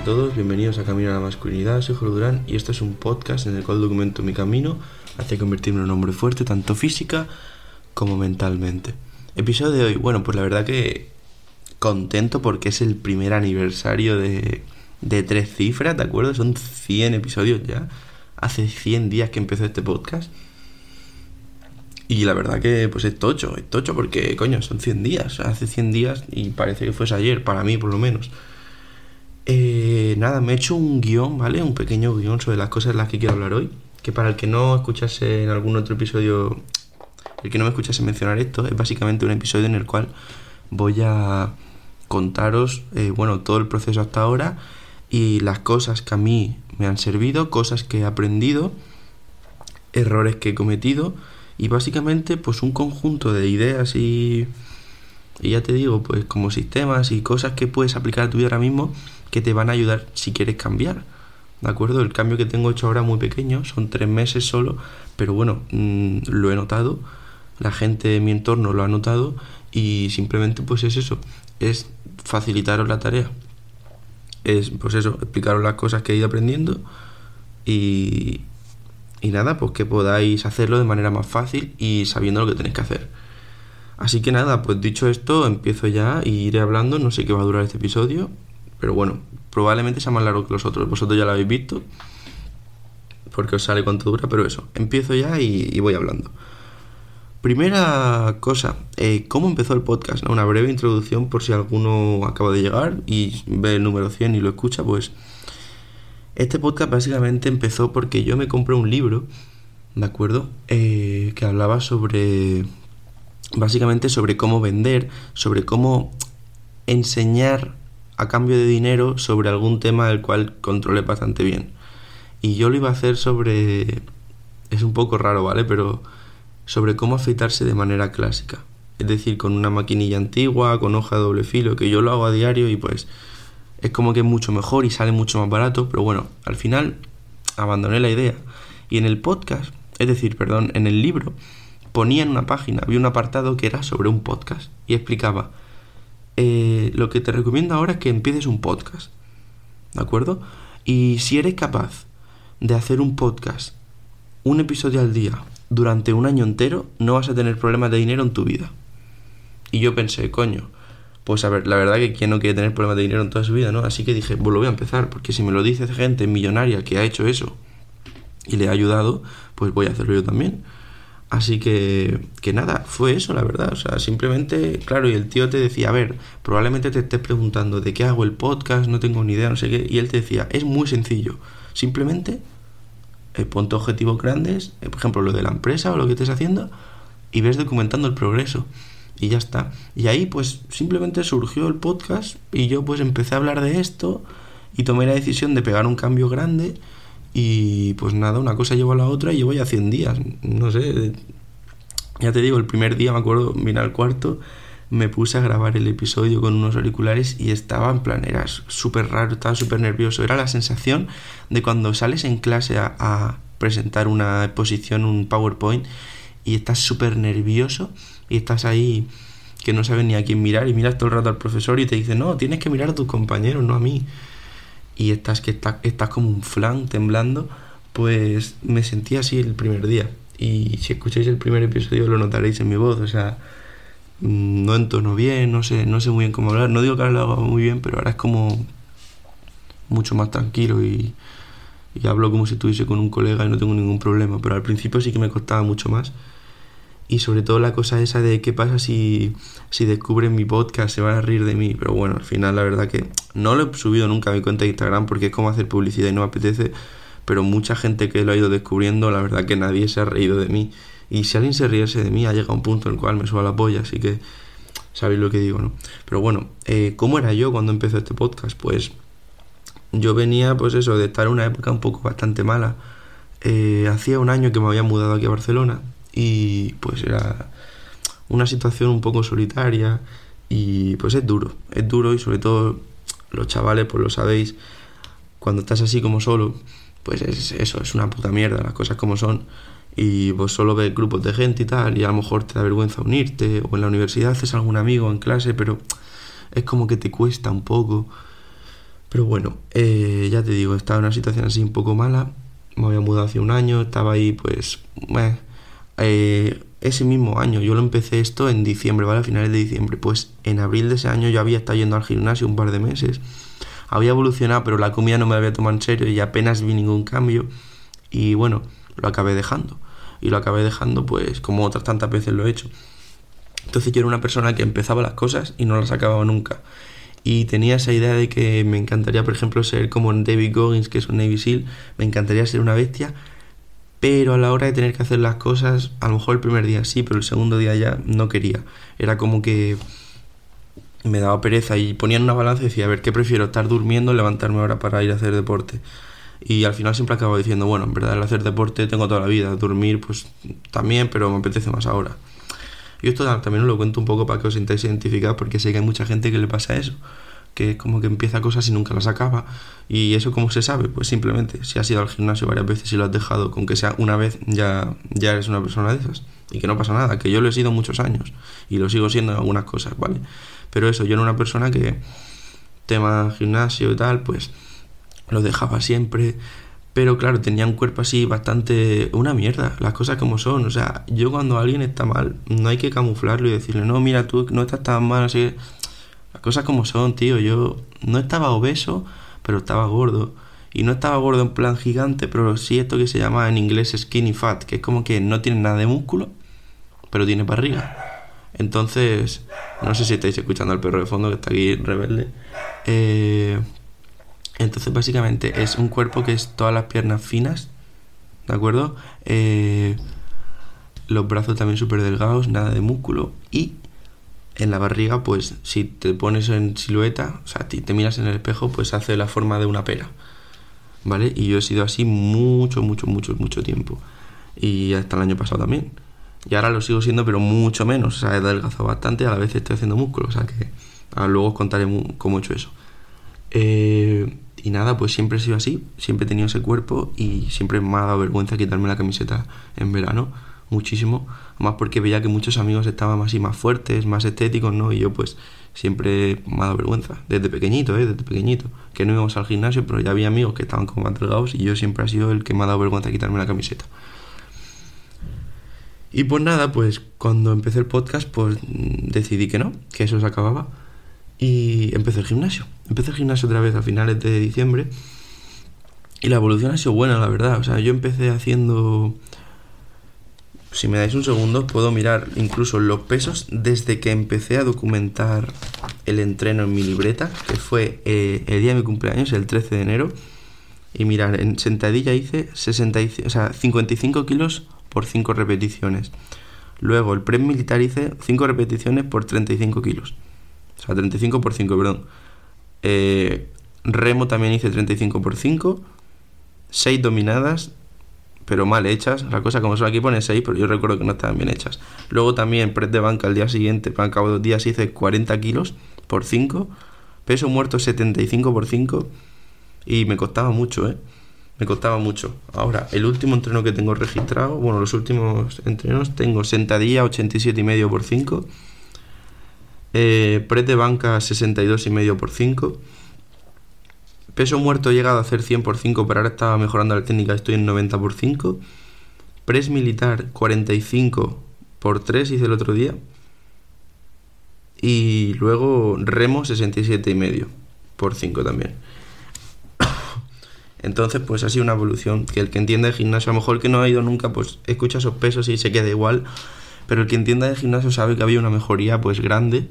a todos, bienvenidos a Camino a la Masculinidad, soy Jorge Durán y este es un podcast en el cual documento mi camino hacia convertirme en un hombre fuerte, tanto física como mentalmente. Episodio de hoy, bueno, pues la verdad que contento porque es el primer aniversario de, de tres cifras, ¿de acuerdo? Son 100 episodios ya, hace 100 días que empezó este podcast. Y la verdad que pues es tocho, es tocho porque, coño, son 100 días, hace 100 días y parece que fuese ayer, para mí por lo menos. Eh, nada, me he hecho un guion, ¿vale? Un pequeño guion sobre las cosas de las que quiero hablar hoy. Que para el que no escuchase en algún otro episodio, el que no me escuchase mencionar esto, es básicamente un episodio en el cual voy a contaros, eh, bueno, todo el proceso hasta ahora y las cosas que a mí me han servido, cosas que he aprendido, errores que he cometido y básicamente pues un conjunto de ideas y, y ya te digo, pues como sistemas y cosas que puedes aplicar a tu vida ahora mismo que te van a ayudar si quieres cambiar. ¿De acuerdo? El cambio que tengo hecho ahora muy pequeño, son tres meses solo, pero bueno, mm, lo he notado, la gente de mi entorno lo ha notado y simplemente pues es eso, es facilitaros la tarea. Es pues eso, explicaros las cosas que he ido aprendiendo y, y nada, pues que podáis hacerlo de manera más fácil y sabiendo lo que tenéis que hacer. Así que nada, pues dicho esto, empiezo ya y iré hablando, no sé qué va a durar este episodio, pero bueno, probablemente sea más largo que los otros. Vosotros ya lo habéis visto. Porque os sale cuánto dura, pero eso. Empiezo ya y, voy hablando. Primera cosa, eh, ¿cómo empezó el podcast? Una breve introducción por si alguno acaba de llegar y ve el número 100 y lo escucha, pues este podcast básicamente empezó porque yo me compré un libro, ¿de acuerdo? Eh, que hablaba sobre, básicamente sobre cómo vender, sobre cómo enseñar a cambio de dinero sobre algún tema del cual controle bastante bien. Y yo lo iba a hacer sobre... Es un poco raro, ¿vale? Pero sobre cómo afeitarse de manera clásica. Es decir, con una maquinilla antigua, con hoja de doble filo, que yo lo hago a diario y pues es como que es mucho mejor y sale mucho más barato. Pero bueno, al final abandoné la idea. Y en el podcast, es decir, perdón, en el libro, ponía en una página, había un apartado que era sobre un podcast y explicaba eh, lo que te recomiendo ahora es que empieces un podcast. ¿De acuerdo? Y si eres capaz de hacer un podcast, un episodio al día, durante un año entero, no vas a tener problemas de dinero en tu vida. Y yo pensé, coño, pues a ver, la verdad que quien no quiere tener problemas de dinero en toda su vida, ¿no? Así que dije, pues lo voy a empezar, porque si me lo dice gente millonaria que ha hecho eso y le ha ayudado, pues voy a hacerlo yo también. Así que, que nada, fue eso, la verdad. O sea, simplemente, claro, y el tío te decía, a ver, probablemente te estés preguntando de qué hago el podcast, no tengo ni idea, no sé qué. Y él te decía, es muy sencillo. Simplemente eh, ponte objetivos grandes, eh, por ejemplo, lo de la empresa o lo que estés haciendo, y ves documentando el progreso. Y ya está. Y ahí, pues, simplemente surgió el podcast y yo, pues, empecé a hablar de esto y tomé la decisión de pegar un cambio grande y pues nada, una cosa llevó a la otra y llevo ya 100 días. No sé, ya te digo, el primer día me acuerdo, vine al cuarto, me puse a grabar el episodio con unos auriculares y estaba en plan, era súper raro, estaba súper nervioso. Era la sensación de cuando sales en clase a, a presentar una exposición, un PowerPoint, y estás súper nervioso y estás ahí que no sabes ni a quién mirar y miras todo el rato al profesor y te dice, no, tienes que mirar a tus compañeros, no a mí y estás que estás, estás como un flan temblando, pues me sentí así el primer día. Y si escucháis el primer episodio lo notaréis en mi voz, o sea, mm, no entono bien, no sé, no sé muy bien cómo hablar. No digo que ahora lo hago muy bien, pero ahora es como mucho más tranquilo y, y hablo como si estuviese con un colega y no tengo ningún problema. Pero al principio sí que me costaba mucho más y sobre todo la cosa esa de qué pasa si, si descubren mi podcast, se van a reír de mí. Pero bueno, al final la verdad que no lo he subido nunca a mi cuenta de Instagram porque es como hacer publicidad y no me apetece. Pero mucha gente que lo ha ido descubriendo, la verdad que nadie se ha reído de mí. Y si alguien se riese de mí, ha llegado un punto en el cual me suba la polla, así que sabéis lo que digo, ¿no? Pero bueno, eh, ¿cómo era yo cuando empezó este podcast? Pues yo venía, pues eso, de estar en una época un poco bastante mala. Eh, hacía un año que me había mudado aquí a Barcelona y pues era una situación un poco solitaria y pues es duro, es duro y sobre todo los chavales pues lo sabéis, cuando estás así como solo, pues es eso, es una puta mierda las cosas como son y vos solo ves grupos de gente y tal y a lo mejor te da vergüenza unirte o en la universidad haces algún amigo en clase pero es como que te cuesta un poco Pero bueno, eh, ya te digo, estaba en una situación así un poco mala. Me había mudado hace un año, estaba ahí pues... ese mismo año, yo lo empecé esto en diciembre, ¿vale? A finales de diciembre. Pues en abril de ese año yo había estado yendo al gimnasio un par de meses. Había evolucionado, pero la comida no me había tomado en serio y apenas vi ningún cambio. Y bueno, lo acabé dejando. Y lo acabé dejando pues como otras tantas veces lo he hecho. Entonces yo era una persona que empezaba las cosas y no las acababa nunca. Y tenía esa idea de que me encantaría, por ejemplo, ser como David Goggins, que es un Navy SEAL. Me encantaría ser una bestia pero a la hora de tener que hacer las cosas, a lo mejor el primer día sí, pero el segundo día ya no quería. Era como que me daba pereza y ponía en una balanza y decía, a ver, ¿qué prefiero? ¿Estar durmiendo o levantarme ahora para ir a hacer deporte? Y al final siempre acabo diciendo, bueno, en verdad el hacer deporte tengo toda la vida, dormir pues también, pero me apetece más ahora. Y esto también os lo cuento un poco para que os sintáis identificados porque sé que hay mucha gente que le pasa eso que es como que empieza cosas y nunca las acaba. Y eso cómo se sabe, pues simplemente si has ido al gimnasio varias veces y lo has dejado, con que sea una vez, ya, ya eres una persona de esas. Y que no pasa nada, que yo lo he sido muchos años y lo sigo siendo en algunas cosas, ¿vale? Pero eso, yo era una persona que, tema gimnasio y tal, pues lo dejaba siempre. Pero claro, tenía un cuerpo así bastante... Una mierda, las cosas como son. O sea, yo cuando alguien está mal, no hay que camuflarlo y decirle, no, mira, tú no estás tan mal, así las cosas como son, tío. Yo no estaba obeso, pero estaba gordo. Y no estaba gordo en plan gigante, pero sí esto que se llama en inglés skinny fat, que es como que no tiene nada de músculo, pero tiene barriga. Entonces, no sé si estáis escuchando al perro de fondo que está aquí rebelde. Eh, entonces, básicamente es un cuerpo que es todas las piernas finas, ¿de acuerdo? Eh, los brazos también súper delgados, nada de músculo. Y en la barriga, pues si te pones en silueta, o sea, te, te miras en el espejo, pues hace la forma de una pera. ¿Vale? Y yo he sido así mucho, mucho, mucho, mucho tiempo. Y hasta el año pasado también. Y ahora lo sigo siendo, pero mucho menos. O sea, he adelgazado bastante y a la vez estoy haciendo músculo. O sea que luego os contaré cómo he hecho eso. Eh, y nada, pues siempre he sido así. Siempre he tenido ese cuerpo y siempre me ha dado vergüenza quitarme la camiseta en verano muchísimo, más porque veía que muchos amigos estaban así más fuertes, más estéticos, ¿no? Y yo pues siempre me ha dado vergüenza, desde pequeñito, ¿eh? Desde pequeñito, que no íbamos al gimnasio, pero ya había amigos que estaban como delgados y yo siempre he sido el que me ha dado vergüenza quitarme la camiseta. Y pues nada, pues cuando empecé el podcast, pues decidí que no, que eso se acababa. Y empecé el gimnasio. Empecé el gimnasio otra vez a finales de diciembre. Y la evolución ha sido buena, la verdad. O sea, yo empecé haciendo si me dais un segundo, puedo mirar incluso los pesos desde que empecé a documentar el entreno en mi libreta, que fue eh, el día de mi cumpleaños, el 13 de enero. Y mirar, en sentadilla hice 65, o sea, 55 kilos por 5 repeticiones. Luego, el press militar hice 5 repeticiones por 35 kilos. O sea, 35 por 5, perdón. Eh, remo también hice 35 por 5. 6 dominadas, pero mal hechas. La cosa como son aquí pone 6, pero yo recuerdo que no estaban bien hechas. Luego también press de banca al día siguiente, al cabo dos días hice 40 kilos por 5. Peso muerto 75 por 5. Y me costaba mucho, ¿eh? Me costaba mucho. Ahora, el último entreno que tengo registrado, bueno, los últimos entrenos tengo sentadilla 87 y medio por 5. Eh, press de banca 62 y medio por 5 Peso muerto he llegado a hacer 100 por 5, pero ahora estaba mejorando la técnica, estoy en 90 por 5. Press militar 45 por 3 hice el otro día. Y luego remo 67 y medio por 5 también. Entonces, pues ha sido una evolución que el que entienda de gimnasio, a lo mejor que no ha ido nunca, pues escucha esos pesos y se queda igual. Pero el que entienda de gimnasio sabe que había una mejoría pues grande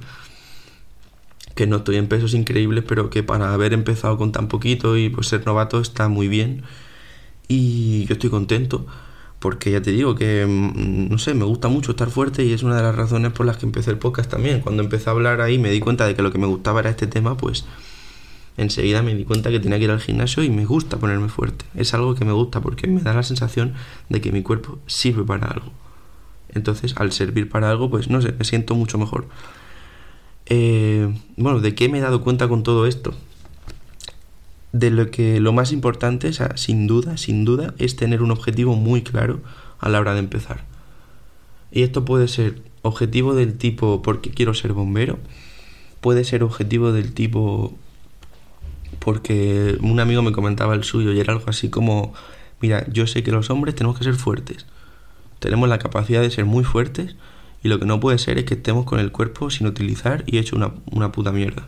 que no estoy en pesos increíbles, pero que para haber empezado con tan poquito y pues ser novato está muy bien. Y yo estoy contento, porque ya te digo que, mm, no sé, me gusta mucho estar fuerte y es una de las razones por las que empecé el podcast también. Cuando empecé a hablar ahí me di cuenta de que lo que me gustaba era este tema, pues enseguida me di cuenta que tenía que ir al gimnasio y me gusta ponerme fuerte. Es algo que me gusta porque me da la sensación de que mi cuerpo sirve para algo. Entonces, al servir para algo, pues no sé, me siento mucho mejor. Eh, bueno, ¿de qué me he dado cuenta con todo esto? De lo que lo más importante, sin duda, sin duda, es tener un objetivo muy claro a la hora de empezar. Y esto puede ser objetivo del tipo porque quiero ser bombero, puede ser objetivo del tipo porque un amigo me comentaba el suyo y era algo así como, mira, yo sé que los hombres tenemos que ser fuertes, tenemos la capacidad de ser muy fuertes y lo que no puede ser es que estemos con el cuerpo sin utilizar y hecho una, una puta mierda.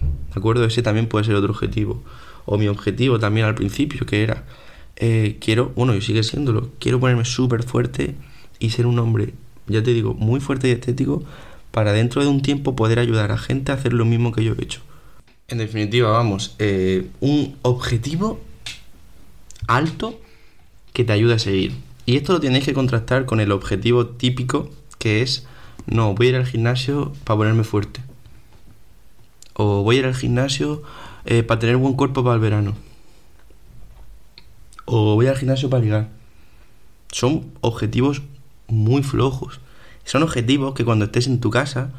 ¿De acuerdo? Ese también puede ser otro objetivo. O mi objetivo también al principio, que era, eh, quiero, bueno, y sigue siéndolo, quiero ponerme súper fuerte y ser un hombre, ya te digo, muy fuerte y estético para dentro de un tiempo poder ayudar a gente a hacer lo mismo que yo he hecho. En definitiva, vamos, eh, un objetivo alto que te ayude a seguir. Y esto lo tienes que contrastar con el objetivo típico que es, no, voy a ir al gimnasio para ponerme fuerte. O voy a ir al gimnasio eh, para tener buen cuerpo para el verano. O voy al gimnasio para ligar. Son objetivos muy flojos. Son objetivos que cuando estés en tu casa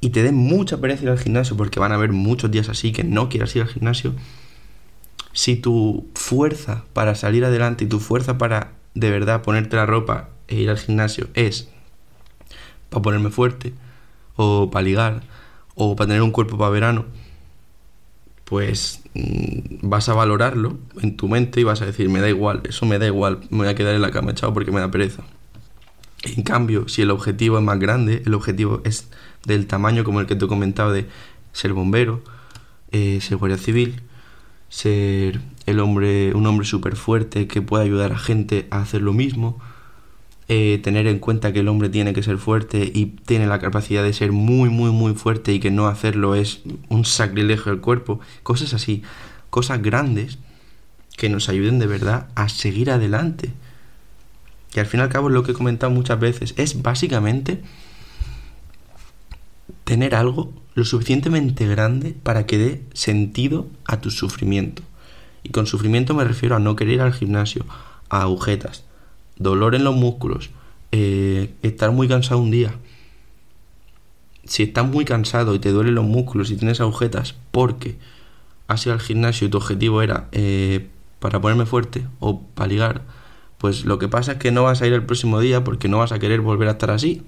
y te den mucha pereza ir al gimnasio, porque van a haber muchos días así que no quieras ir al gimnasio, si tu fuerza para salir adelante y tu fuerza para de verdad ponerte la ropa e ir al gimnasio es para ponerme fuerte, o para ligar, o para tener un cuerpo para verano, pues mm, vas a valorarlo en tu mente y vas a decir, me da igual, eso me da igual, me voy a quedar en la cama echado porque me da pereza. En cambio, si el objetivo es más grande, el objetivo es del tamaño como el que te he comentado de ser bombero, eh, ser guardia civil, ser el hombre, un hombre súper fuerte que pueda ayudar a gente a hacer lo mismo, eh, tener en cuenta que el hombre tiene que ser fuerte y tiene la capacidad de ser muy, muy, muy fuerte y que no hacerlo es un sacrilegio del cuerpo, cosas así, cosas grandes que nos ayuden de verdad a seguir adelante. Y al fin y al cabo es lo que he comentado muchas veces, es básicamente tener algo lo suficientemente grande para que dé sentido a tu sufrimiento. Y con sufrimiento me refiero a no querer ir al gimnasio, a agujetas, dolor en los músculos, eh, estar muy cansado un día. Si estás muy cansado y te duelen los músculos y tienes agujetas porque has ido al gimnasio y tu objetivo era eh, para ponerme fuerte o para ligar, pues lo que pasa es que no vas a ir el próximo día porque no vas a querer volver a estar así.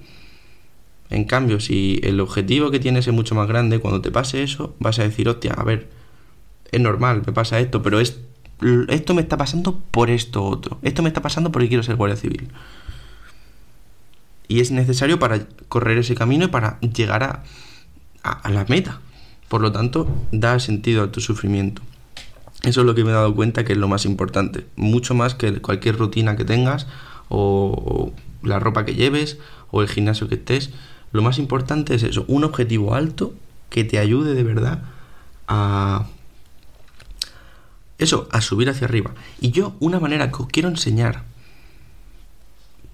En cambio, si el objetivo que tienes es mucho más grande, cuando te pase eso, vas a decir, hostia, a ver, es normal, me pasa esto, pero es, esto me está pasando por esto otro. Esto me está pasando porque quiero ser guardia civil. Y es necesario para correr ese camino y para llegar a, a la meta. Por lo tanto, da sentido a tu sufrimiento. Eso es lo que me he dado cuenta que es lo más importante. Mucho más que cualquier rutina que tengas o, la ropa que lleves o el gimnasio que estés. Lo más importante es eso, un objetivo alto que te ayude de verdad a... Eso, a subir hacia arriba. Y yo, una manera que os quiero enseñar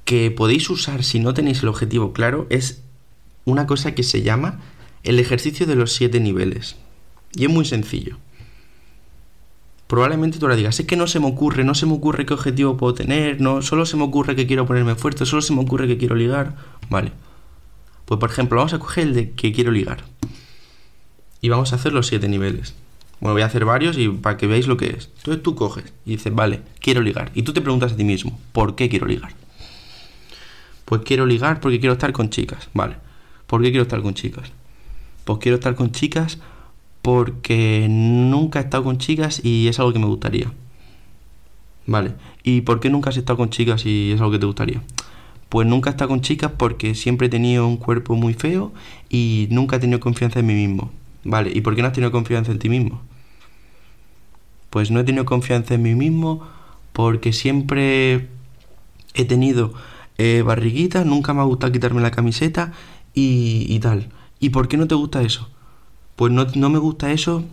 que podéis usar si no tenéis el objetivo claro es una cosa que se llama el ejercicio de los siete niveles. Y es muy sencillo probablemente tú ahora digas, es que no se me ocurre, no se me ocurre qué objetivo puedo tener, no, solo se me ocurre que quiero ponerme fuerte, solo se me ocurre que quiero ligar. Vale. Pues por ejemplo, vamos a coger el de que quiero ligar. Y vamos a hacer los siete niveles. Bueno, voy a hacer varios y para que veáis lo que es. Entonces tú coges y dices, vale, quiero ligar. Y tú te preguntas a ti mismo, ¿por qué quiero ligar? Pues quiero ligar porque quiero estar con chicas. Vale. ¿Por qué quiero estar con chicas? Pues quiero estar con chicas porque nunca he estado con chicas y es algo que me gustaría. Vale. ¿Y por qué nunca has estado con chicas y es algo que te gustaría? Pues nunca he estado con chicas porque siempre he tenido un cuerpo muy feo y nunca he tenido confianza en mí mismo. Vale. ¿Y por qué no has tenido confianza en ti mismo? Pues no he tenido confianza en mí mismo porque siempre he tenido eh, barriguitas, nunca me ha gustado quitarme la camiseta y, y tal. ¿Y por qué no te gusta eso? pues no, me gusta eso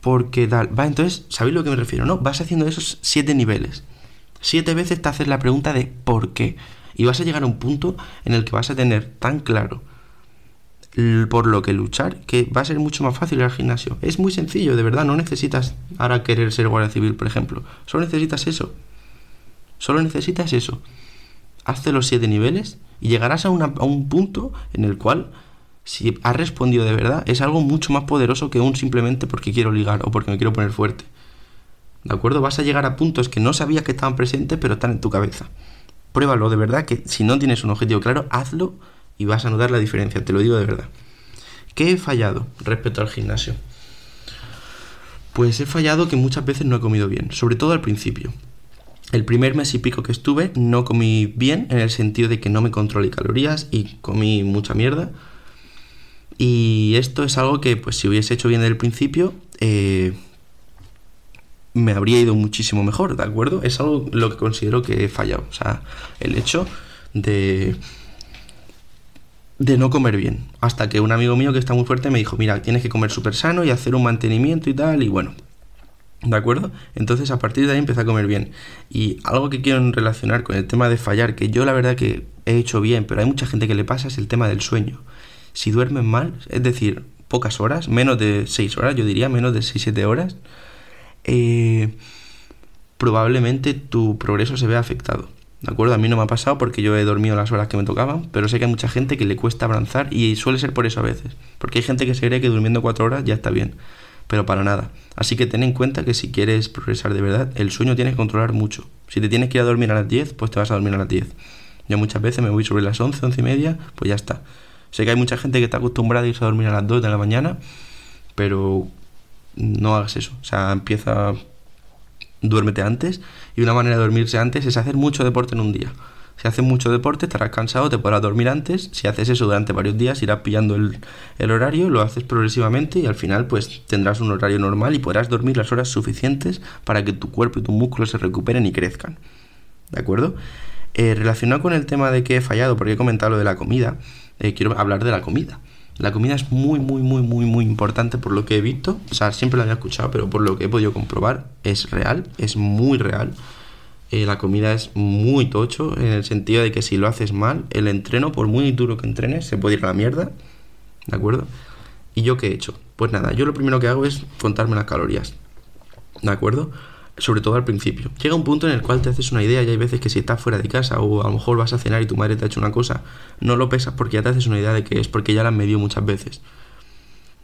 porque tal. Va, entonces, ¿sabéis lo que me refiero? No, vas haciendo esos siete niveles. Siete veces te haces la pregunta de por qué. Y vas a llegar a un punto en el que vas a tener tan claro por lo que luchar que va a ser mucho más fácil ir al gimnasio. Es muy sencillo, de verdad. No necesitas ahora querer ser guardia civil, por ejemplo. Solo necesitas eso. Solo necesitas eso. Hazte los siete niveles y llegarás a, a un punto en el cual si has respondido de verdad, es algo mucho más poderoso que un simplemente porque quiero ligar o porque me quiero poner fuerte. ¿De acuerdo? Vas a llegar a puntos que no sabías que estaban presentes, pero están en tu cabeza. Pruébalo de verdad, que si no tienes un objetivo claro, hazlo y vas a notar la diferencia, te lo digo de verdad. ¿Qué he fallado respecto al gimnasio? Pues he fallado que muchas veces no he comido bien, sobre todo al principio. El primer mes y pico que estuve no comí bien en el sentido de que no me controlé calorías y comí mucha mierda. Y esto es algo que, pues, si hubiese hecho bien desde el principio, eh, me habría ido muchísimo mejor, ¿de acuerdo? Es algo lo que considero que he fallado. O sea, el hecho de. De no comer bien. Hasta que un amigo mío que está muy fuerte me dijo: Mira, tienes que comer súper sano y hacer un mantenimiento y tal. Y bueno, ¿De acuerdo? Entonces a partir de ahí empecé a comer bien. Y algo que quiero relacionar con el tema de fallar, que yo la verdad que he hecho bien, pero hay mucha gente que le pasa, es el tema del sueño. Si duermes mal, es decir, pocas horas, menos de 6 horas, yo diría menos de 6-7 horas, eh, probablemente tu progreso se vea afectado. ¿De acuerdo? A mí no me ha pasado porque yo he dormido las horas que me tocaban, pero sé que hay mucha gente que le cuesta avanzar y suele ser por eso a veces. Porque hay gente que se cree que durmiendo 4 horas ya está bien pero para nada. Así que ten en cuenta que si quieres progresar de verdad, el sueño tienes que controlar mucho. Si te tienes que ir a dormir a las 10, pues te vas a dormir a las 10. Yo muchas veces me voy sobre las 11, 11 y media, pues ya está. Sé que hay mucha gente que está acostumbrada a irse a dormir a las 2 de la mañana, pero no hagas eso. O sea, empieza, duérmete antes. Y una manera de dormirse antes es hacer mucho deporte en un día. Si haces mucho deporte, estarás cansado, te podrás dormir antes. Si haces eso durante varios días, irás pillando el, horario, lo haces progresivamente y al final pues tendrás un horario normal y podrás dormir las horas suficientes para que tu cuerpo y tus músculos se recuperen y crezcan. ¿De acuerdo? Eh, relacionado con el tema de que he fallado, porque he comentado lo de la comida, eh, quiero hablar de la comida. La comida es muy, muy, muy, muy, muy importante por lo que he visto. O sea, siempre lo había escuchado, pero por lo que he podido comprobar, es real, es muy real. Eh, la comida es muy tocho en el sentido de que si lo haces mal, el entreno, por muy duro que entrenes, se puede ir a la mierda. ¿De acuerdo? ¿Y yo qué he hecho? Pues nada, yo lo primero que hago es contarme las calorías. ¿De acuerdo? Sobre todo al principio. Llega un punto en el cual te haces una idea y hay veces que si estás fuera de casa o a lo mejor vas a cenar y tu madre te ha hecho una cosa, no lo pesas porque ya te haces una idea de que es porque ya la han medido muchas veces.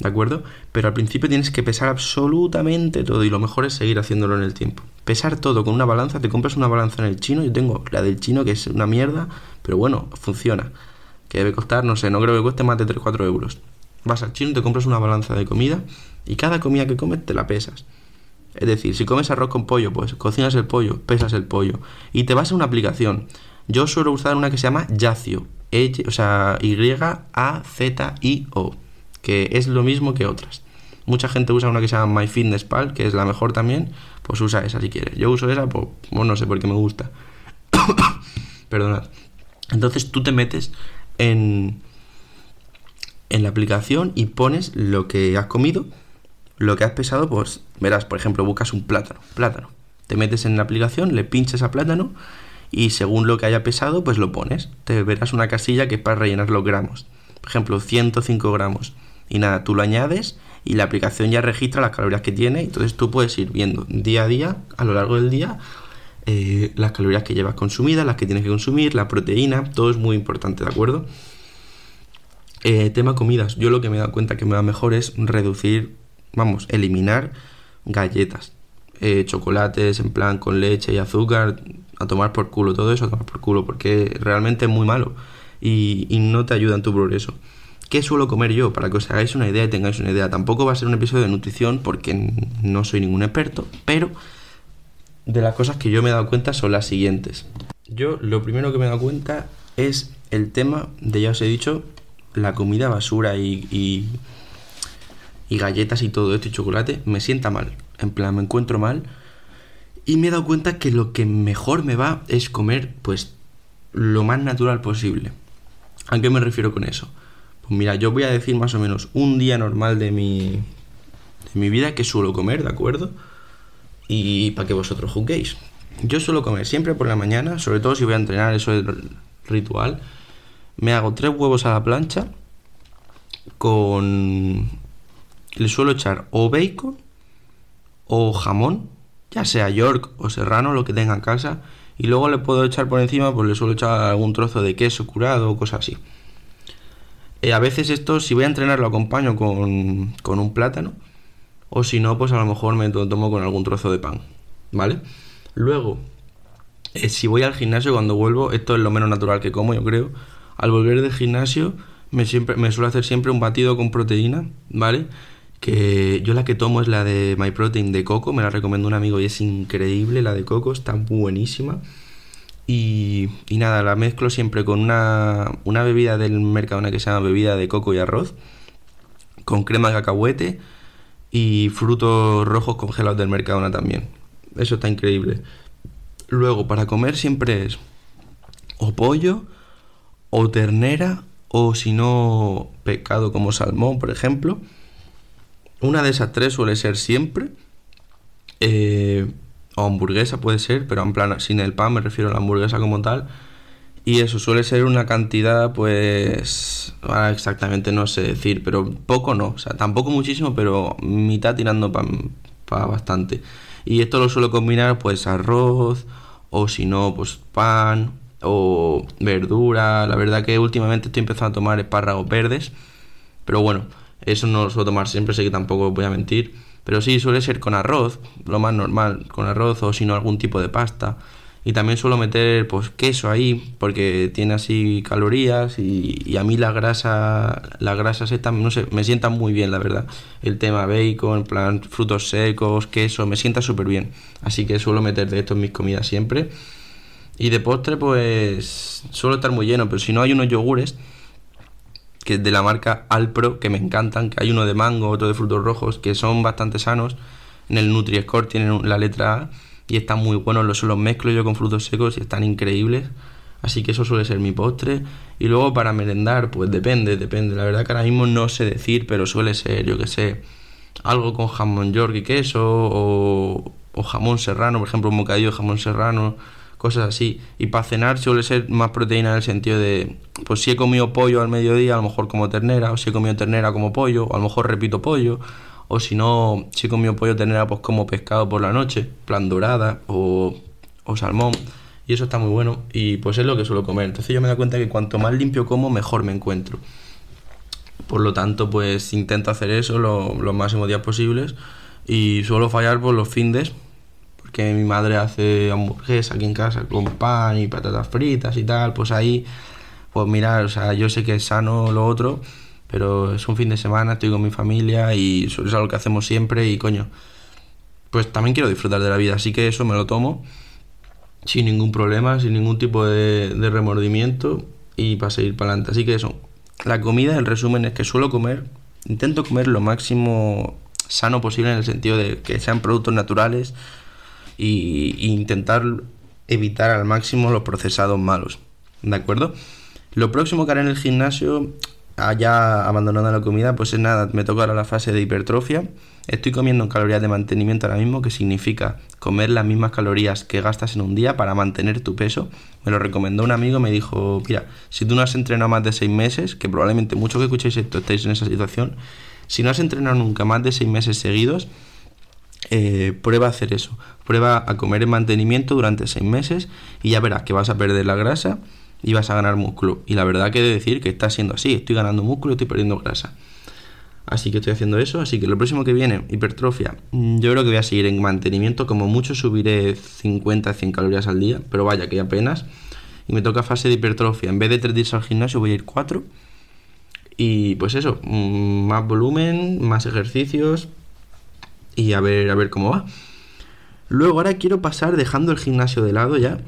¿de acuerdo? Pero al principio tienes que pesar absolutamente todo y lo mejor es seguir haciéndolo en el tiempo. Pesar todo con una balanza, te compras una balanza en el chino, yo tengo la del chino que es una mierda, pero bueno, funciona. Que debe costar, no sé, no creo que cueste más de 3-4 euros. Vas al chino, te compras una balanza de comida y cada comida que comes te la pesas. Es decir, si comes arroz con pollo, pues cocinas el pollo, pesas el pollo y te vas a una aplicación. Yo suelo usar una que se llama Yacio, o sea, Y-A-Z-I-O que es lo mismo que otras. Mucha gente usa una que se llama MyFitnessPal, que es la mejor también, pues usa esa si quieres. Yo uso esa, pues, no sé por qué me gusta. Perdonad. Entonces tú te metes en, en la aplicación y pones lo que has comido, lo que has pesado, pues verás, por ejemplo, buscas un plátano, plátano. Te metes en la aplicación, le pinches a plátano y según lo que haya pesado, pues lo pones. Te verás una casilla que es para rellenar los gramos. Por ejemplo, 105 gramos y nada, tú lo añades y la aplicación ya registra las calorías que tiene. Entonces tú puedes ir viendo día a día, a lo largo del día, eh, las calorías que llevas consumidas, las que tienes que consumir, la proteína, todo es muy importante, ¿de acuerdo? Eh, tema comidas, yo lo que me he dado cuenta que me va mejor es reducir, vamos, eliminar galletas, eh, chocolates en plan con leche y azúcar, a tomar por culo, todo eso a tomar por culo, porque realmente es muy malo y, no te ayuda en tu progreso. ¿Qué suelo comer yo? Para que os hagáis una idea y tengáis una idea. Tampoco va a ser un episodio de nutrición porque no soy ningún experto, pero de las cosas que yo me he dado cuenta son las siguientes. Yo lo primero que me he dado cuenta es el tema de, ya os he dicho, la comida basura y, y galletas y todo esto y chocolate me sienta mal. En plan, me encuentro mal. Y me he dado cuenta que lo que mejor me va es comer, pues, lo más natural posible. ¿A qué me refiero con eso? mira, yo voy a decir más o menos un día normal de mi, de mi vida que suelo comer, ¿de acuerdo? Y para que vosotros juzguéis. Yo suelo comer siempre por la mañana, sobre todo si voy a entrenar, eso es ritual. Me hago tres huevos a la plancha con... Le suelo echar o bacon o jamón, ya sea York o serrano, lo que tenga en casa. Y luego le puedo echar por encima, pues le suelo echar algún trozo de queso curado o cosas así. Eh, a veces esto, si voy a entrenar, lo acompaño con, con un plátano. O si no, pues a lo mejor me tomo con algún trozo de pan. ¿Vale? Luego, eh, si voy al gimnasio cuando vuelvo, esto es lo menos natural que como, yo creo. Al volver del gimnasio, me, siempre, me suelo hacer siempre un batido con proteína, ¿vale? Que yo la que tomo es la de MyProtein de coco, me la recomiendo un amigo y es increíble, la de coco está buenísima. Y, y nada, la mezclo siempre con una, una bebida del Mercadona que se llama bebida de coco y arroz, con crema de cacahuete y frutos rojos congelados del Mercadona también. Eso está increíble. Luego, para comer siempre es o pollo, o ternera, o si no, pescado como salmón, por ejemplo. Una de esas tres suele ser siempre. Eh, o hamburguesa puede ser, pero en plan sin el pan, me refiero a la hamburguesa como tal. Y eso suele ser una cantidad, pues. exactamente no sé decir, pero poco no. O sea, tampoco muchísimo, pero mitad tirando para bastante. Y esto lo suelo combinar, pues, arroz, o si no, pues pan, o verdura. La verdad que últimamente estoy empezando a tomar espárragos verdes, pero bueno, eso no lo suelo tomar siempre, sé que tampoco voy a mentir. Pero sí, suele ser con arroz, lo más normal, con arroz o si no algún tipo de pasta. Y también suelo meter pues queso ahí porque tiene así calorías y, a mí la grasa, las grasas están, no sé, me sientan muy bien la verdad. El tema bacon, plan frutos secos, queso, me sienta súper bien. Así que suelo meter de esto en mis comidas siempre. Y de postre pues suelo estar muy lleno, pero si no hay unos yogures que de la marca Alpro que me encantan, que hay uno de mango, otro de frutos rojos, que son bastante sanos. En el Nutri-Score tienen la letra A y están muy buenos, los, los mezclo yo con frutos secos y están increíbles. Así que eso suele ser mi postre. Y luego para merendar, pues depende, depende. La verdad que ahora mismo no sé decir, pero suele ser, yo que sé, algo con jamón york y queso o, o jamón serrano, por ejemplo, un bocadillo de jamón serrano, cosas así. Y para cenar suele ser más proteína en el sentido de, pues si he comido pollo al mediodía, a lo mejor como ternera, o si he comido ternera como pollo, o a lo mejor repito pollo, o si no, si comido pollo ternera, pues como pescado por la noche, plan dorada o, o salmón. Y eso está muy bueno. Y pues es lo que suelo comer. Entonces yo me doy cuenta que cuanto más limpio como, mejor me encuentro. Por lo tanto, pues intento hacer eso los máximos días posibles. Y suelo fallar por los findes. Porque mi madre hace hamburguesa aquí en casa con pan y patatas fritas y tal. Pues ahí, pues mirar, o sea, yo sé que es sano lo otro pero es un fin de semana, estoy con mi familia y eso es algo que hacemos siempre y coño, pues también quiero disfrutar de la vida, así que eso me lo tomo sin ningún problema, sin ningún tipo de, remordimiento y para seguir para adelante. Así que eso, la comida, el resumen es que suelo comer, intento comer lo máximo sano posible en el sentido de que sean productos naturales y, intentar evitar al máximo los procesados malos, ¿de acuerdo? Lo próximo que haré en el gimnasio ya abandonando la comida, pues es nada, me toca ahora la fase de hipertrofia. Estoy comiendo calorías de mantenimiento ahora mismo, que significa comer las mismas calorías que gastas en un día para mantener tu peso. Me lo recomendó un amigo, me dijo, mira, si tú no has entrenado más de seis meses, que probablemente muchos que escuchéis esto estáis en esa situación, si no has entrenado nunca más de seis meses seguidos, eh, prueba a hacer eso. Prueba a comer en mantenimiento durante seis meses y ya verás que vas a perder la grasa y vas a ganar músculo. Y la verdad que he de decir que está siendo así, estoy ganando músculo y estoy perdiendo grasa. Así que estoy haciendo eso, así que lo próximo que viene, hipertrofia. Mm, yo creo que voy a seguir en mantenimiento, como mucho subiré 50 100 calorías al día, pero vaya que apenas. Y me toca fase de hipertrofia. En vez de 3 días al gimnasio voy a ir 4. Y pues eso, mm, más volumen, más ejercicios y a ver, a ver cómo va. Luego ahora quiero pasar dejando el gimnasio de lado ya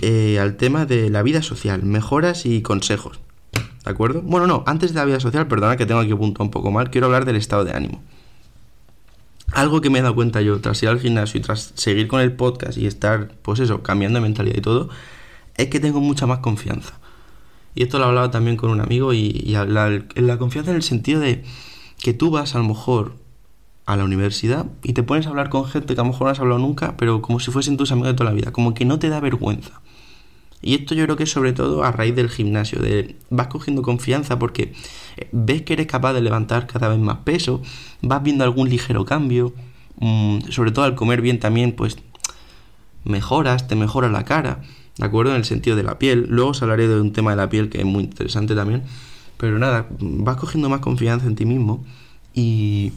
eh, al tema de la vida social, mejoras y consejos. ¿De acuerdo? Bueno, no, antes de la vida social, perdona que tengo aquí apuntado un poco mal, quiero hablar del estado de ánimo. Algo que me he dado cuenta yo tras ir al gimnasio y tras seguir con el podcast y estar, pues eso, cambiando de mentalidad y todo, es que tengo mucha más confianza. Y esto lo he hablado también con un amigo y, y la, la confianza en el sentido de que tú vas a lo mejor a la universidad y te pones a hablar con gente que a lo mejor no has hablado nunca, pero como si fuesen tus amigos de toda la vida, como que no te da vergüenza. Y esto yo creo que es sobre todo a raíz del gimnasio, de vas cogiendo confianza porque eh, ves que eres capaz de levantar cada vez más peso, vas viendo algún ligero cambio, mm, sobre todo al comer bien también, pues mejoras, te mejora la cara, ¿de acuerdo? En el sentido de la piel. Luego os hablaré de un tema de la piel que es muy interesante también. Pero nada, vas cogiendo más confianza en ti mismo y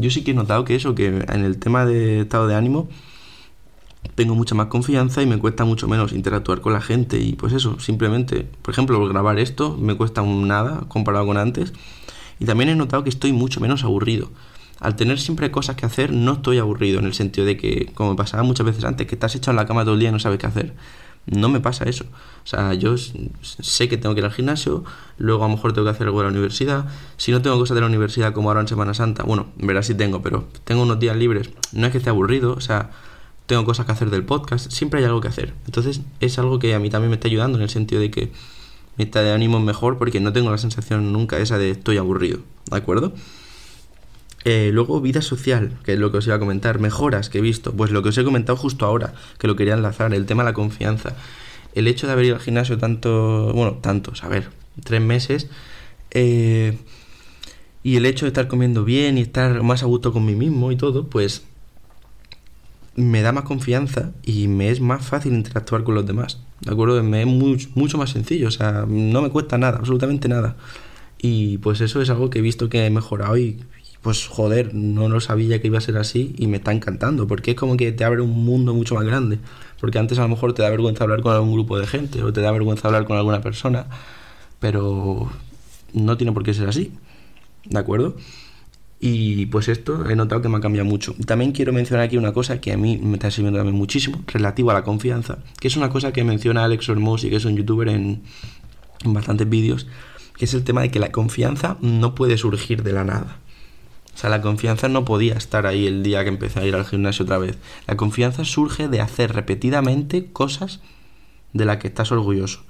yo sí que he notado que eso, que en el tema de estado de ánimo, tengo mucha más confianza y me cuesta mucho menos interactuar con la gente y pues eso, simplemente, por ejemplo, grabar esto me cuesta nada comparado con antes y también he notado que estoy mucho menos aburrido. al tener siempre cosas que hacer, no estoy aburrido en el sentido de que, como pasaba muchas veces antes, que estás echado en la cama todo el día y no sabes qué hacer. No me pasa eso. O sea, yo sé que tengo que ir al gimnasio, luego a lo mejor tengo que hacer algo de la universidad. Si no tengo cosas de la universidad como ahora en Semana Santa, bueno, en verdad sí tengo, pero tengo unos días libres. No es que esté aburrido, o sea, tengo cosas que hacer del podcast, siempre hay algo que hacer. Entonces es algo que a mí también me está ayudando en el sentido de que mi estado de ánimo mejor porque no tengo la sensación nunca esa de estoy aburrido, ¿de acuerdo? Eh, luego, vida social, que es lo que os iba a comentar. Mejoras que he visto. Pues lo que os he comentado justo ahora, que lo quería enlazar, el tema de la confianza. El hecho de haber ido al gimnasio tanto, bueno, tantos, a ver, tres meses. Eh, y el hecho de estar comiendo bien y estar más a gusto con mí mismo y todo, pues me da más confianza y me es más fácil interactuar con los demás. ¿De acuerdo? Me es mucho más sencillo, o sea, no me cuesta nada, absolutamente nada. Y pues eso es algo que he visto que he mejorado y, pues joder, no lo sabía que iba a ser así y me está encantando, porque es como que te abre un mundo mucho más grande, porque antes a lo mejor te da vergüenza hablar con algún grupo de gente o te da vergüenza hablar con alguna persona, pero no tiene por qué ser así, ¿de acuerdo? Y pues esto he notado que me ha cambiado mucho. También quiero mencionar aquí una cosa que a mí me está sirviendo también muchísimo, relativo a la confianza, que es una cosa que menciona Alex Hormuz y que es un youtuber en, en bastantes vídeos, que es el tema de que la confianza no puede surgir de la nada. O sea, la confianza no podía estar ahí el día que empecé a ir al gimnasio otra vez. La confianza surge de hacer repetidamente cosas de las que estás orgulloso.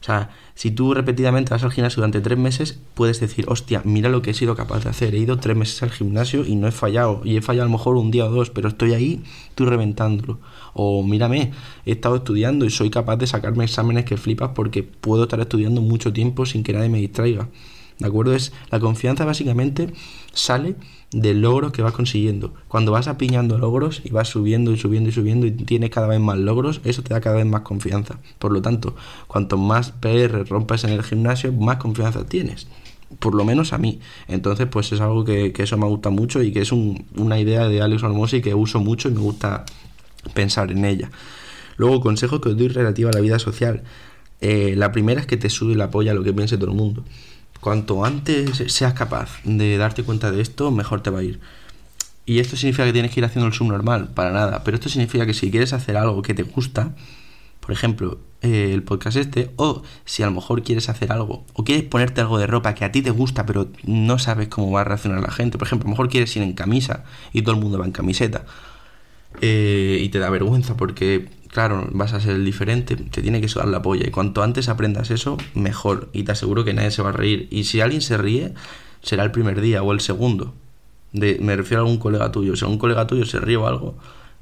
O sea, si tú repetidamente vas al gimnasio durante tres meses, puedes decir, hostia, mira lo que he sido capaz de hacer. He ido tres meses al gimnasio y no he fallado. Y he fallado a lo mejor un día o dos, pero estoy ahí, estoy reventándolo. O mírame, he estado estudiando y soy capaz de sacarme exámenes que flipas porque puedo estar estudiando mucho tiempo sin que nadie me distraiga. ¿De acuerdo? Es la confianza básicamente sale del logro que vas consiguiendo. Cuando vas apiñando logros y vas subiendo y subiendo y subiendo y tienes cada vez más logros, eso te da cada vez más confianza. Por lo tanto, cuanto más PR rompes en el gimnasio, más confianza tienes. Por lo menos a mí. Entonces, pues es algo que, eso me gusta mucho y que es una idea de Alex y que uso mucho y me gusta pensar en ella. Luego, consejo que os doy relativo a la vida social. Eh, la primera es que te sube la polla lo que piense todo el mundo. Cuanto antes seas capaz de darte cuenta de esto, mejor te va a ir. Y esto significa que tienes que ir haciendo el subnormal, para nada. Pero esto significa que si quieres hacer algo que te gusta, por ejemplo, eh, el podcast este, o si a lo mejor quieres hacer algo, o quieres ponerte algo de ropa que a ti te gusta, pero no sabes cómo va a reaccionar la gente. Por ejemplo, a lo mejor quieres ir en camisa y todo el mundo va en camiseta. Eh, y te da vergüenza porque claro, vas a ser el diferente, te tiene que sudar la polla. Y cuanto antes aprendas eso, mejor. Y te aseguro que nadie se va a reír. Y si alguien se ríe, será el primer día o el segundo. De, me refiero a algún colega tuyo. Si algún colega tuyo se ríe o algo,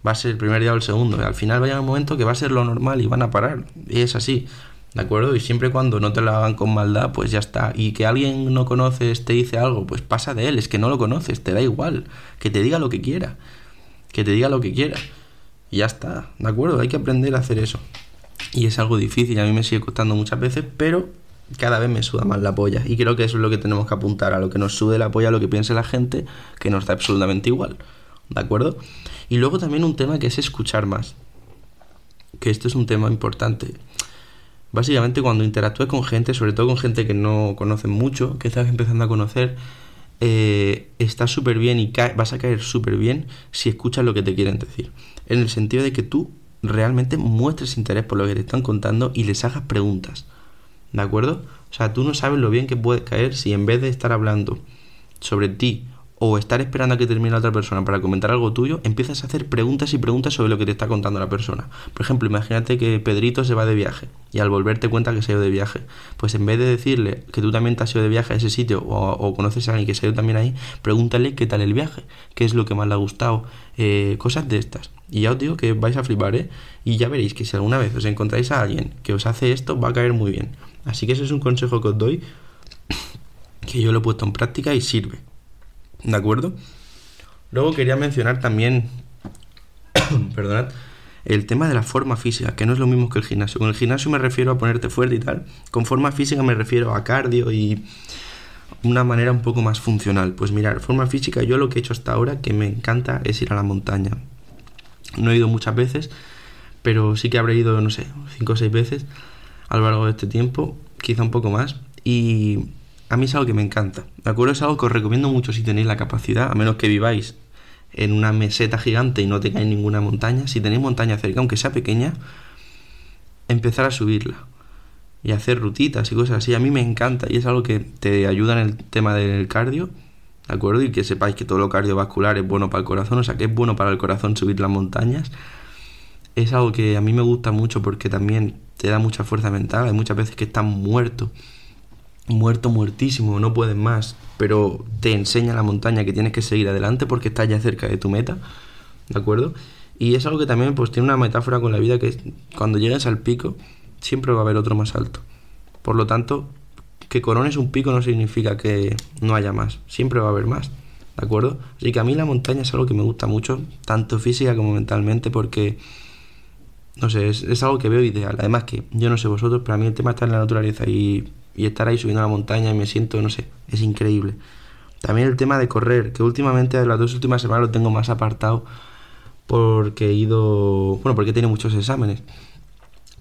va a ser el primer día o el segundo. Y al final va a un momento que va a ser lo normal y van a parar. Y es así. ¿De acuerdo? Y siempre cuando no te lo hagan con maldad, pues ya está. Y que alguien no conoces te dice algo, pues pasa de él. Es que no lo conoces, te da igual. Que te diga lo que quiera. Que te diga lo que quiera. Y ya está, ¿de acuerdo? Hay que aprender a hacer eso. Y es algo difícil, a mí me sigue costando muchas veces, pero cada vez me suda más la polla. Y creo que eso es lo que tenemos que apuntar, a lo que nos sude la polla, a lo que piense la gente, que nos da absolutamente igual. ¿De acuerdo? Y luego también un tema que es escuchar más. Que esto es un tema importante. Básicamente cuando interactúes con gente, sobre todo con gente que no conoces mucho, que estás empezando a conocer, eh, está súper bien y vas a caer súper bien si escuchas lo que te quieren decir. En el sentido de que tú realmente muestres interés por lo que te están contando y les hagas preguntas. ¿De acuerdo? O sea, tú no sabes lo bien que puedes caer si en vez de estar hablando sobre ti o estar esperando a que termine la otra persona para comentar algo tuyo, empiezas a hacer preguntas y preguntas sobre lo que te está contando la persona. Por ejemplo, imagínate que Pedrito se va de viaje y al volverte cuenta que se ha ido de viaje, pues en vez de decirle que tú también te has ido de viaje a ese sitio o, conoces a alguien que se ha ido también ahí, pregúntale qué tal el viaje, qué es lo que más le ha gustado, eh, cosas de estas. Y ya os digo que vais a flipar, ¿eh? Y ya veréis que si alguna vez os encontráis a alguien que os hace esto, va a caer muy bien. Así que ese es un consejo que os doy, que yo lo he puesto en práctica y sirve. ¿De acuerdo? Luego quería mencionar también, perdonad, el tema de la forma física, que no es lo mismo que el gimnasio. Con el gimnasio me refiero a ponerte fuerte y tal. Con forma física me refiero a cardio y una manera un poco más funcional. Pues mirar, forma física, yo lo que he hecho hasta ahora que me encanta es ir a la montaña. No he ido muchas veces, pero sí que habré ido, no sé, cinco o seis veces a lo largo de este tiempo, quizá un poco más. Y a mí es algo que me encanta. ¿De acuerdo? Es algo que os recomiendo mucho si tenéis la capacidad, a menos que viváis en una meseta gigante y no tengáis ninguna montaña. Si tenéis montaña cerca, aunque sea pequeña, empezar a subirla y hacer rutitas y cosas así. A mí me encanta y es algo que te ayuda en el tema del cardio, ¿de acuerdo? Y que sepáis que todo lo cardiovascular es bueno para el corazón, o sea que es bueno para el corazón subir las montañas. Es algo que a mí me gusta mucho porque también te da mucha fuerza mental. Hay muchas veces que estás muerto, muerto, muertísimo, no puedes más, pero te enseña la montaña que tienes que seguir adelante porque estás ya cerca de tu meta, ¿de acuerdo? Y es algo que también pues tiene una metáfora con la vida que cuando llegues al pico siempre va a haber otro más alto. Por lo tanto, que corones un pico no significa que no haya más, siempre va a haber más, ¿de acuerdo? Así que a mí la montaña es algo que me gusta mucho, tanto física como mentalmente, porque, no sé, es, algo que veo ideal. Además que, yo no sé vosotros, pero a mí el tema está en la naturaleza y, y estar ahí subiendo a la montaña y me siento, no sé, es increíble. También el tema de correr, que últimamente, las dos últimas semanas lo tengo más apartado porque he ido, bueno, porque he tenido muchos exámenes.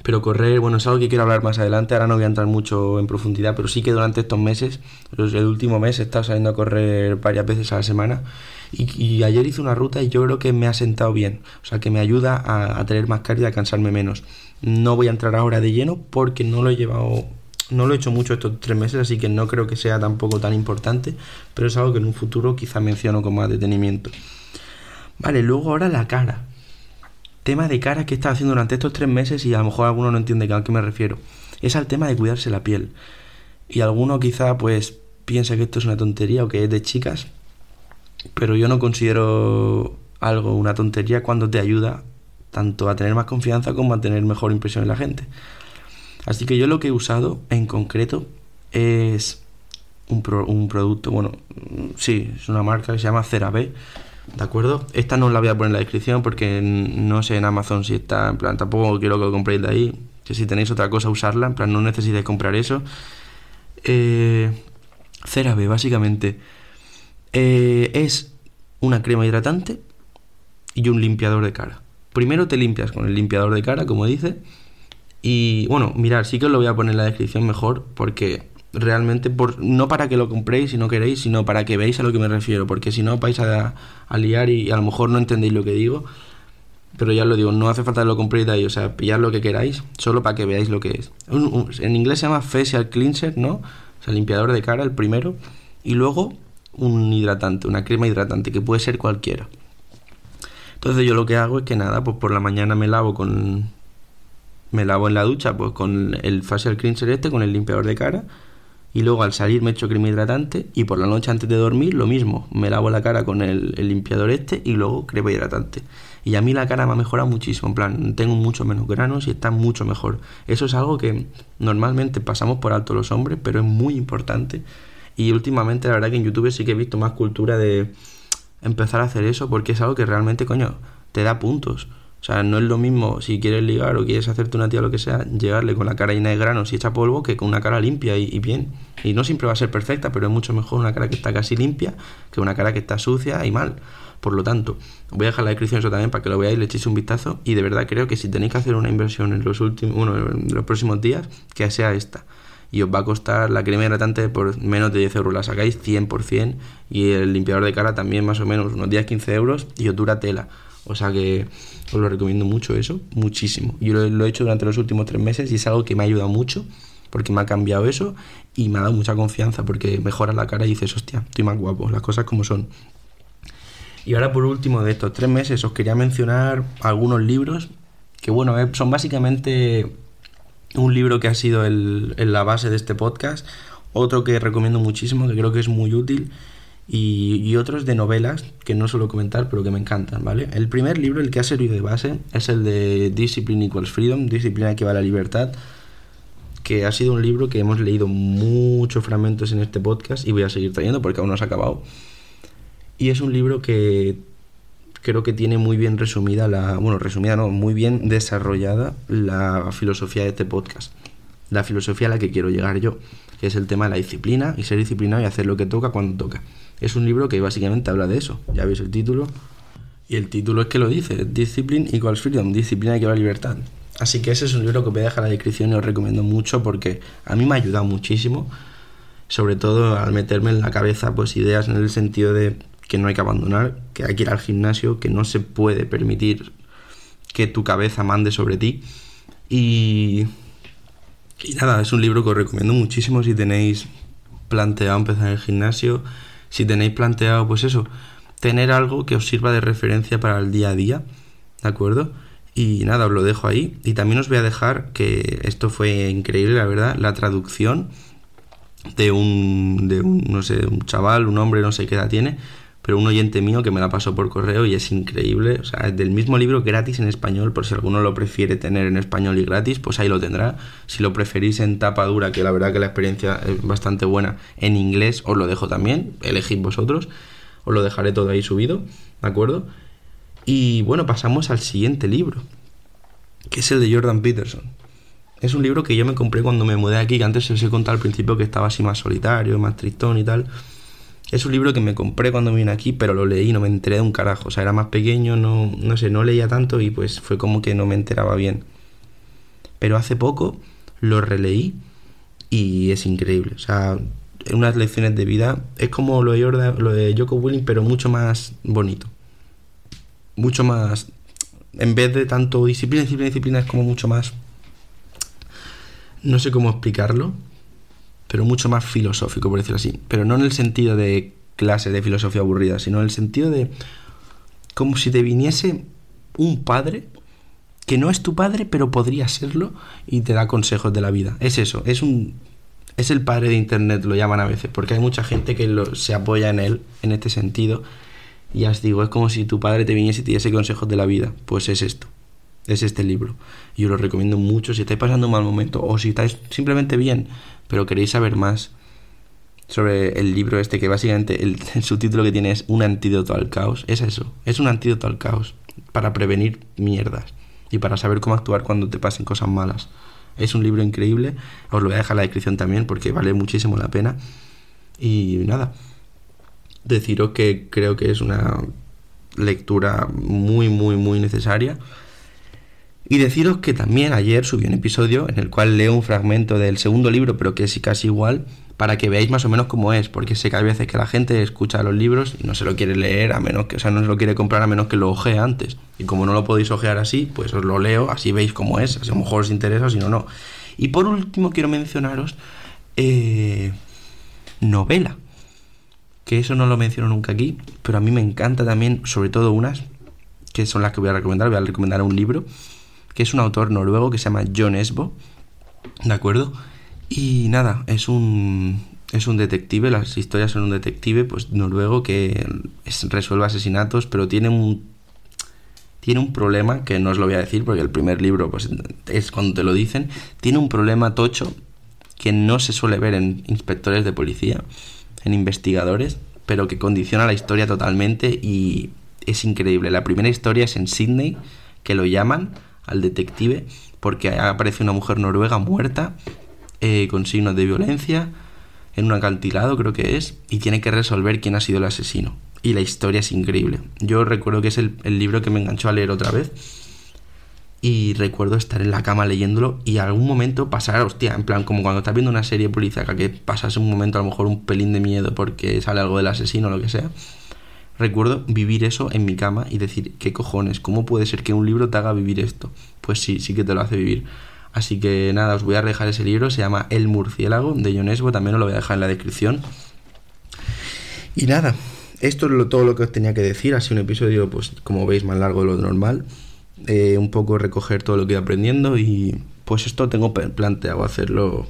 Pero correr, bueno, es algo que quiero hablar más adelante, ahora no voy a entrar mucho en profundidad, pero sí que durante estos meses, el último mes he estado saliendo a correr varias veces a la semana y, ayer hice una ruta y yo creo que me ha sentado bien, o sea que me ayuda a, tener más carga y a cansarme menos. No voy a entrar ahora de lleno porque no lo he llevado, no lo he hecho mucho estos tres meses, así que no creo que sea tampoco tan importante, pero es algo que en un futuro quizá menciono con más detenimiento. Vale, luego ahora la cara tema de cara que he estado haciendo durante estos tres meses y a lo mejor alguno no entiende a qué me refiero. Es al tema de cuidarse la piel. Y alguno quizá pues piensa que esto es una tontería o que es de chicas, pero yo no considero algo una tontería cuando te ayuda tanto a tener más confianza como a tener mejor impresión en la gente. Así que yo lo que he usado en concreto es un, producto, bueno, sí, es una marca que se llama CeraVe ¿De acuerdo? Esta no la voy a poner en la descripción porque no sé en Amazon si está, en plan, tampoco quiero que lo compréis de ahí. Que si tenéis otra cosa, usarla, en plan, no necesitáis comprar eso. Eh, CeraVe, básicamente, eh, es una crema hidratante y un limpiador de cara. Primero te limpias con el limpiador de cara, como dice. Y bueno, mirar, sí que os lo voy a poner en la descripción mejor porque realmente, por, no para que lo compréis si no queréis, sino para que veáis a lo que me refiero, porque si no vais a, liar y, a lo mejor no entendéis lo que digo, pero ya lo digo, no hace falta que lo compréis de ahí, o sea, pillar lo que queráis, solo para que veáis lo que es. en inglés se llama Facial Cleanser, ¿no? O sea, limpiador de cara, el primero, y luego un hidratante, una crema hidratante, que puede ser cualquiera. Entonces yo lo que hago es que nada, pues por la mañana me lavo con... Me lavo en la ducha pues con el facial cleanser este, con el limpiador de cara y luego al salir me echo crema hidratante y por la noche antes de dormir lo mismo, me lavo la cara con el, limpiador este y luego crema hidratante. Y a mí la cara me ha mejorado muchísimo, en plan, tengo mucho menos granos y está mucho mejor. Eso es algo que normalmente pasamos por alto los hombres, pero es muy importante. Y últimamente la verdad que en YouTube sí que he visto más cultura de empezar a hacer eso porque es algo que realmente, coño, te da puntos. O sea, no es lo mismo si quieres ligar o quieres hacerte una tía o lo que sea, llegarle con la cara llena de granos y hecha polvo que con una cara limpia y, bien. Y no siempre va a ser perfecta, pero es mucho mejor una cara que está casi limpia que una cara que está sucia y mal. Por lo tanto, voy a dejar la descripción eso también para que lo veáis, le echéis un vistazo. Y de verdad creo que si tenéis que hacer una inversión en los últimos, bueno, en los próximos días, que sea esta. Y os va a costar la crema hidratante por menos de 10 euros. La sacáis 100% y el limpiador de cara también más o menos unos 10-15 euros y os dura tela. O sea que os lo recomiendo mucho eso, muchísimo. Yo lo, he hecho durante los últimos tres meses y es algo que me ha ayudado mucho porque me ha cambiado eso y me ha dado mucha confianza porque mejora la cara y dices, hostia, estoy más guapo, las cosas como son. Y ahora por último de estos tres meses os quería mencionar algunos libros que bueno, eh, son básicamente un libro que ha sido el, la base de este podcast, otro que recomiendo muchísimo, que creo que es muy útil y, otros de novelas que no suelo comentar pero que me encantan, ¿vale? El primer libro, el que ha servido de base, es el de Discipline Equals Freedom, Disciplina equivale a libertad, que ha sido un libro que hemos leído muchos fragmentos en este podcast y voy a seguir trayendo porque aún no se ha acabado. Y es un libro que creo que tiene muy bien resumida la, bueno, resumida no, muy bien desarrollada la filosofía de este podcast. La filosofía a la que quiero llegar yo, que es el tema de la disciplina y ser disciplinado y hacer lo que toca cuando toca. Es un libro que básicamente habla de eso. Ya veis el título. Y el título es que lo dice, Discipline equals freedom, disciplina equivale libertad. Así que ese es un libro que voy a dejar en la descripción y os recomiendo mucho porque a mí me ha ayudado muchísimo. sobre todo al meterme en la cabeza pues ideas en el sentido de que no hay que abandonar, que hay que ir al gimnasio, que no se puede permitir que tu cabeza mande sobre ti. Y, y nada, es un libro que os recomiendo muchísimo si tenéis planteado empezar el gimnasio, si tenéis planteado pues eso, tener algo que os sirva de referencia para el día a día, ¿de acuerdo? Y nada, os lo dejo ahí. Y también os voy a dejar, que esto fue increíble, la verdad, la traducción de un, de un, no sé, un chaval, un hombre, no sé qué edad tiene, pero un oyente mío que me la pasó por correo y es increíble. O sea, es del mismo libro gratis en español, por si alguno lo prefiere tener en español y gratis, pues ahí lo tendrá. Si lo preferís en tapa dura, que la verdad que la experiencia es bastante buena, en inglés os lo dejo también, elegid vosotros, os lo dejaré todo ahí subido, ¿de acuerdo? Y bueno, pasamos al siguiente libro, que es el de Jordan Peterson. Es un libro que yo me compré cuando me mudé aquí, que antes os he contado al principio que estaba así más solitario, más tristón y tal. Es un libro que me compré cuando vine aquí, pero lo leí, no me enteré de un carajo. O sea, era más pequeño, no, no sé, no leía tanto y pues fue como que no me enteraba bien. Pero hace poco lo releí y es increíble. O sea, unas lecciones de vida. Es como lo de, Jordan, lo de Joko Willing, pero mucho más bonito mucho más. En vez de tanto disciplina, disciplina, disciplina, es como mucho más. No sé cómo explicarlo, pero mucho más filosófico, por decirlo así. Pero no en el sentido de clase de filosofía aburrida, sino en el sentido de. como si te viniese un padre que no es tu padre, pero podría serlo y te da consejos de la vida. Es eso, es un. Es el padre de internet, lo llaman a veces, porque hay mucha gente que se apoya en él, en este sentido, y ya os digo, es como si tu padre te viniese y te diese consejos de la vida. Pues es esto. Es este libro. Y os lo recomiendo mucho si estáis pasando un mal momento o si estáis simplemente bien, pero queréis saber más sobre el libro este que básicamente el, subtítulo que tiene es un antídoto al caos. Es eso. Es un antídoto al caos. Para prevenir mierdas. Y para saber cómo actuar cuando te pasen cosas malas. Es un libro increíble. Os lo voy a dejar en la descripción también porque vale muchísimo la pena. Y nada deciros que creo que es una lectura muy, muy, muy necesaria. Y deciros que también ayer subí un episodio en el cual leo un fragmento del segundo libro, pero que es casi igual, para que veáis más o menos cómo es, porque sé que hay veces que la gente escucha los libros y no se lo quiere leer, a menos que, o sea, no se lo quiere comprar a menos que lo ojee antes. Y como no lo podéis ojear así, pues os lo leo, así veis cómo es, a lo mejor os interesa, si no, no. Y por último quiero mencionaros eh, novela que eso no lo menciono nunca aquí, pero a mí me encanta también, sobre todo unas, que son las que voy a recomendar, voy a recomendar un libro, que es un autor noruego que se llama John Esbo, ¿de acuerdo? Y nada, es un, es un detective, las historias son un detective pues noruego que resuelve asesinatos, pero tiene un tiene un problema que no os lo voy a decir porque el primer libro pues es cuando te lo dicen, tiene un problema tocho que no se suele ver en inspectores de policía en investigadores, pero que condiciona la historia totalmente y es increíble. La primera historia es en Sydney, que lo llaman al detective, porque aparece una mujer noruega muerta, eh, con signos de violencia, en un acantilado creo que es, y tiene que resolver quién ha sido el asesino. Y la historia es increíble. Yo recuerdo que es el, libro que me enganchó a leer otra vez y recuerdo estar en la cama leyéndolo y algún momento pasar, hostia, en plan, como cuando estás viendo una serie policíaca que pasas un momento a lo mejor un pelín de miedo porque sale algo del asesino o lo que sea. Recuerdo vivir eso en mi cama y decir, ¿qué cojones? ¿Cómo puede ser que un libro te haga vivir esto? Pues sí, sí que te lo hace vivir. Así que nada, os voy a dejar ese libro, se llama El murciélago de Jonesbo, también os lo voy a dejar en la descripción. Y nada, esto es todo lo que os tenía que decir, sido un episodio, pues como veis, más largo de lo normal. Eh, un poco recoger todo lo que he aprendiendo y pues esto tengo planteado hacerlo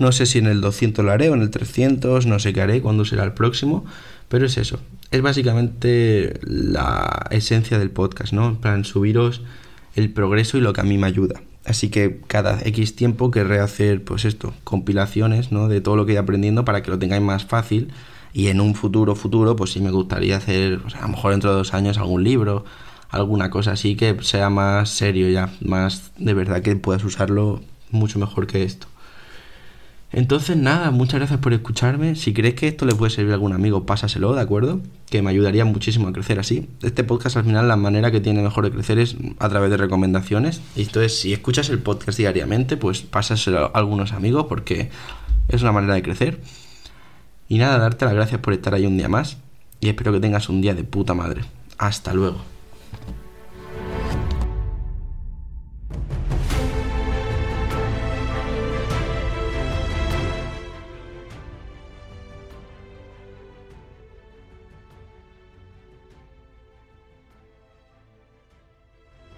no sé si en el 200 lo haré o en el 300, no sé qué haré, cuándo será el próximo, pero es eso. Es básicamente la esencia del podcast, ¿no? En plan, subiros el progreso y lo que a mí me ayuda. Así que cada X tiempo querré hacer, pues esto, compilaciones, ¿no? De todo lo que he aprendiendo para que lo tengáis más fácil. Y en un futuro, futuro, pues sí me gustaría hacer, a lo mejor dentro de dos años, algún libro, alguna cosa así que sea más serio ya, más de verdad que puedas usarlo mucho mejor que esto. Entonces nada, muchas gracias por escucharme. Si crees que esto le puede servir a algún amigo, pásaselo, ¿de acuerdo? Que me ayudaría muchísimo a crecer así. Este podcast al final la manera que tiene mejor de crecer es a través de recomendaciones. Y entonces si escuchas el podcast diariamente, pues pásaselo a algunos amigos porque es una manera de crecer. Y nada, darte las gracias por estar ahí un día más y espero que tengas un día de puta madre. Hasta luego.